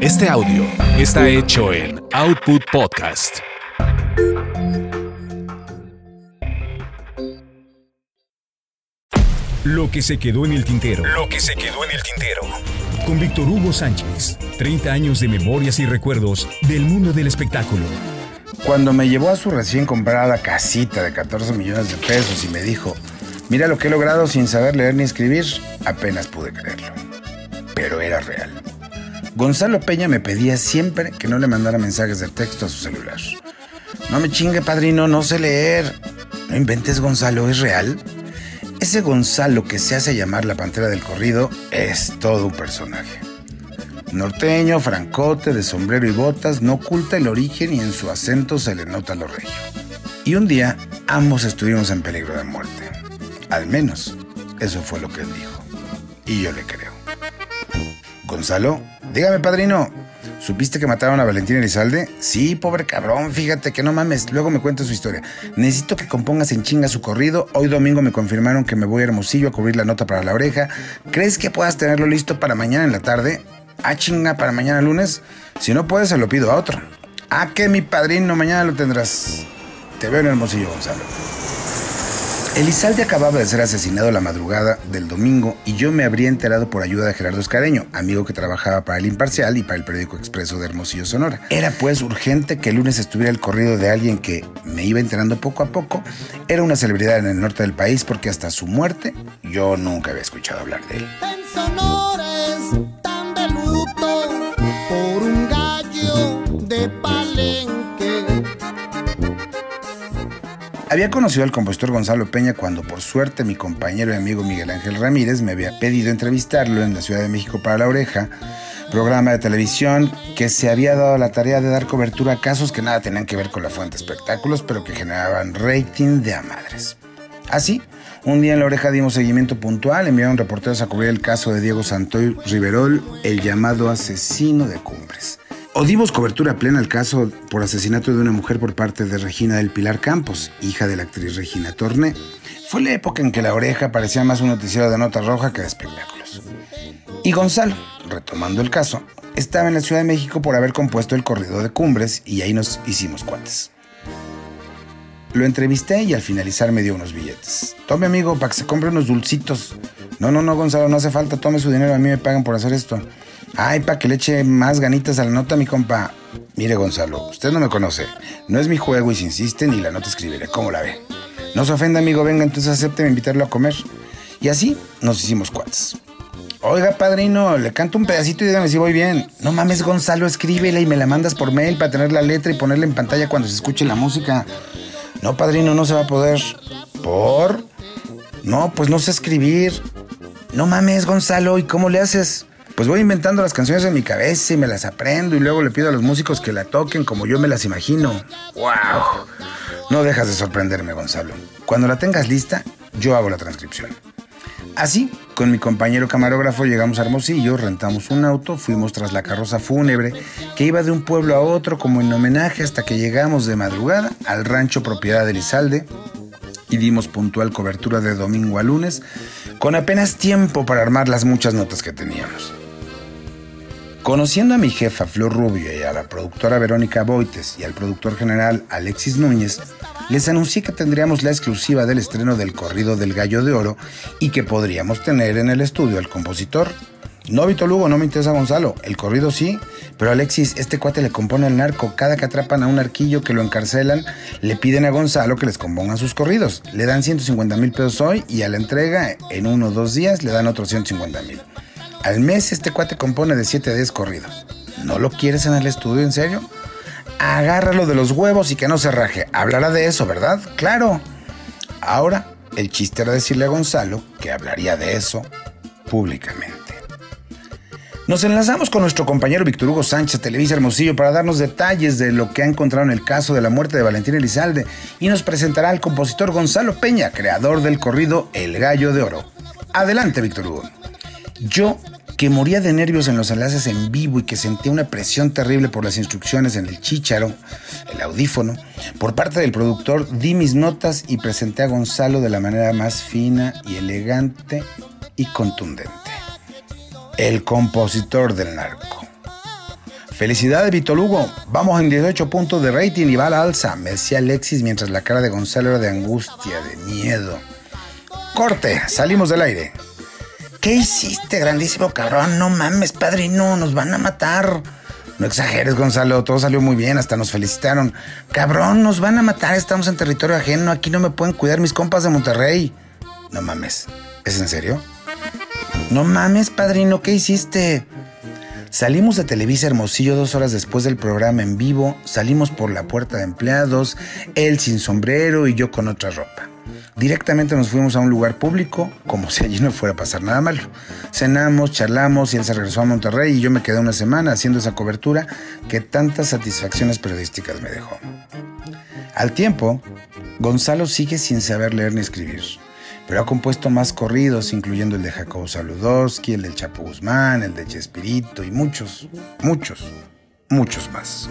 Este audio está hecho en Output Podcast. Lo que se quedó en el tintero. Lo que se quedó en el tintero. Con Víctor Hugo Sánchez. 30 años de memorias y recuerdos del mundo del espectáculo. Cuando me llevó a su recién comprada casita de 14 millones de pesos y me dijo, mira lo que he logrado sin saber leer ni escribir, apenas pude creerlo. Pero era real. Gonzalo Peña me pedía siempre que no le mandara mensajes de texto a su celular. No me chingue, padrino, no sé leer. No inventes, Gonzalo, ¿es real? Ese Gonzalo que se hace llamar la pantera del corrido es todo un personaje. Norteño, francote, de sombrero y botas, no oculta el origen y en su acento se le nota lo regio. Y un día ambos estuvimos en peligro de muerte. Al menos, eso fue lo que él dijo. Y yo le creo. Gonzalo, dígame, padrino, ¿supiste que mataron a Valentín Elizalde? Sí, pobre cabrón, fíjate que no mames, luego me cuenta su historia. Necesito que compongas en chinga su corrido. Hoy domingo me confirmaron que me voy a Hermosillo a cubrir la nota para la oreja. ¿Crees que puedas tenerlo listo para mañana en la tarde? Ah, chinga, para mañana lunes. Si no puedes, se lo pido a otro. Ah, que mi padrino, mañana lo tendrás. Te veo en Hermosillo, Gonzalo. Elizalde acababa de ser asesinado la madrugada del domingo y yo me habría enterado por ayuda de Gerardo Escareño, amigo que trabajaba para El Imparcial y para el periódico Expreso de Hermosillo, Sonora. Era pues urgente que el lunes estuviera el corrido de alguien que, me iba enterando poco a poco, era una celebridad en el norte del país porque hasta su muerte yo nunca había escuchado hablar de él. Había conocido al compositor Gonzalo Peña cuando por suerte mi compañero y amigo Miguel Ángel Ramírez me había pedido entrevistarlo en la Ciudad de México para La Oreja, programa de televisión que se había dado la tarea de dar cobertura a casos que nada tenían que ver con la fuente espectáculos, pero que generaban rating de a. Así, un día en La Oreja dimos seguimiento puntual, enviaron reporteros a cubrir el caso de Diego Santoy Riverol, el llamado asesino de Cumbres. O dimos cobertura plena al caso por asesinato de una mujer por parte de Regina del Pilar Campos, hija de la actriz Regina Torné. Fue la época en que La Oreja parecía más un noticiero de nota roja que de espectáculos. Y Gonzalo, retomando el caso, estaba en la Ciudad de México por haber compuesto el corrido de Cumbres y ahí nos hicimos cuates. Lo entrevisté y al finalizar me dio unos billetes. Tome amigo, para que se compre unos dulcitos. No, no, no, Gonzalo, no hace falta, tome su dinero, a mí me pagan por hacer esto. Ay, para que le eche más ganitas a la nota, mi compa. Mire, Gonzalo, usted no me conoce. No es mi juego y si insiste ni la nota escribiré. ¿Cómo la ve? No se ofenda, amigo, venga, entonces acépteme invitarlo a comer. Y así nos hicimos cuates. Oiga, padrino, le canto un pedacito y dígame si voy bien. No mames, Gonzalo, escríbela y me la mandas por mail para tener la letra y ponerla en pantalla cuando se escuche la música. No, padrino, no se va a poder. ¿Por? No, pues no sé escribir. No mames, Gonzalo, ¿y cómo le haces? Pues voy inventando las canciones en mi cabeza y me las aprendo y luego le pido a los músicos que la toquen como yo me las imagino. ¡Wow! No dejas de sorprenderme, Gonzalo. Cuando la tengas lista, yo hago la transcripción. Así, con mi compañero camarógrafo llegamos a Hermosillo, rentamos un auto, fuimos tras la carroza fúnebre que iba de un pueblo a otro como en homenaje hasta que llegamos de madrugada al rancho propiedad de Elizalde y dimos puntual cobertura de domingo a lunes con apenas tiempo para armar las muchas notas que teníamos. Conociendo a mi jefa Flor Rubio y a la productora Verónica Boites y al productor general Alexis Núñez, les anuncié que tendríamos la exclusiva del estreno del corrido del Gallo de Oro y que podríamos tener en el estudio al compositor. No, Vito Lugo, no me interesa Gonzalo. El corrido sí, pero Alexis, este cuate le compone al narco. Cada que atrapan a un arquillo que lo encarcelan, le piden a Gonzalo que les componga sus corridos. Le dan 150 mil pesos hoy y a la entrega, en uno o dos días, le dan otros 150 mil. Al mes este cuate compone de 7 a 10 corridos. ¿No lo quieres en el estudio, en serio? Agárralo de los huevos y que no se raje. Hablará de eso, ¿verdad? Claro. Ahora, el chiste era decirle a Gonzalo que hablaría de eso públicamente. Nos enlazamos con nuestro compañero Víctor Hugo Sánchez, Televisa Hermosillo, para darnos detalles de lo que ha encontrado en el caso de la muerte de Valentín Elizalde y nos presentará al compositor Gonzalo Peña, creador del corrido El Gallo de Oro. Adelante, Víctor Hugo. Yo, que moría de nervios en los enlaces en vivo y que sentía una presión terrible por las instrucciones en el chícharo, el audífono, por parte del productor, di mis notas y presenté a Gonzalo de la manera más fina y elegante y contundente. El compositor del narco. Felicidades, Vito Lugo. Vamos en 18 puntos de rating y va a la alza, me decía Alexis mientras la cara de Gonzalo era de angustia, de miedo. Corte, salimos del aire. ¿Qué hiciste, grandísimo cabrón? No mames, padrino, nos van a matar. No exageres, Gonzalo, todo salió muy bien, hasta nos felicitaron. Cabrón, nos van a matar, estamos en territorio ajeno, aquí no me pueden cuidar mis compas de Monterrey. No mames, ¿es en serio? No mames, padrino, ¿qué hiciste? Salimos de Televisa Hermosillo dos horas después del programa en vivo, salimos por la puerta de empleados, él sin sombrero y yo con otra ropa. Directamente nos fuimos a un lugar público, como si allí no fuera a pasar nada malo. Cenamos, charlamos y él se regresó a Monterrey y yo me quedé una semana haciendo esa cobertura que tantas satisfacciones periodísticas me dejó. Al tiempo, Gonzalo sigue sin saber leer ni escribir pero ha compuesto más corridos, incluyendo el de Jacobo Saludowski, el del Chapo Guzmán, el de Chespirito y muchos, muchos, muchos más.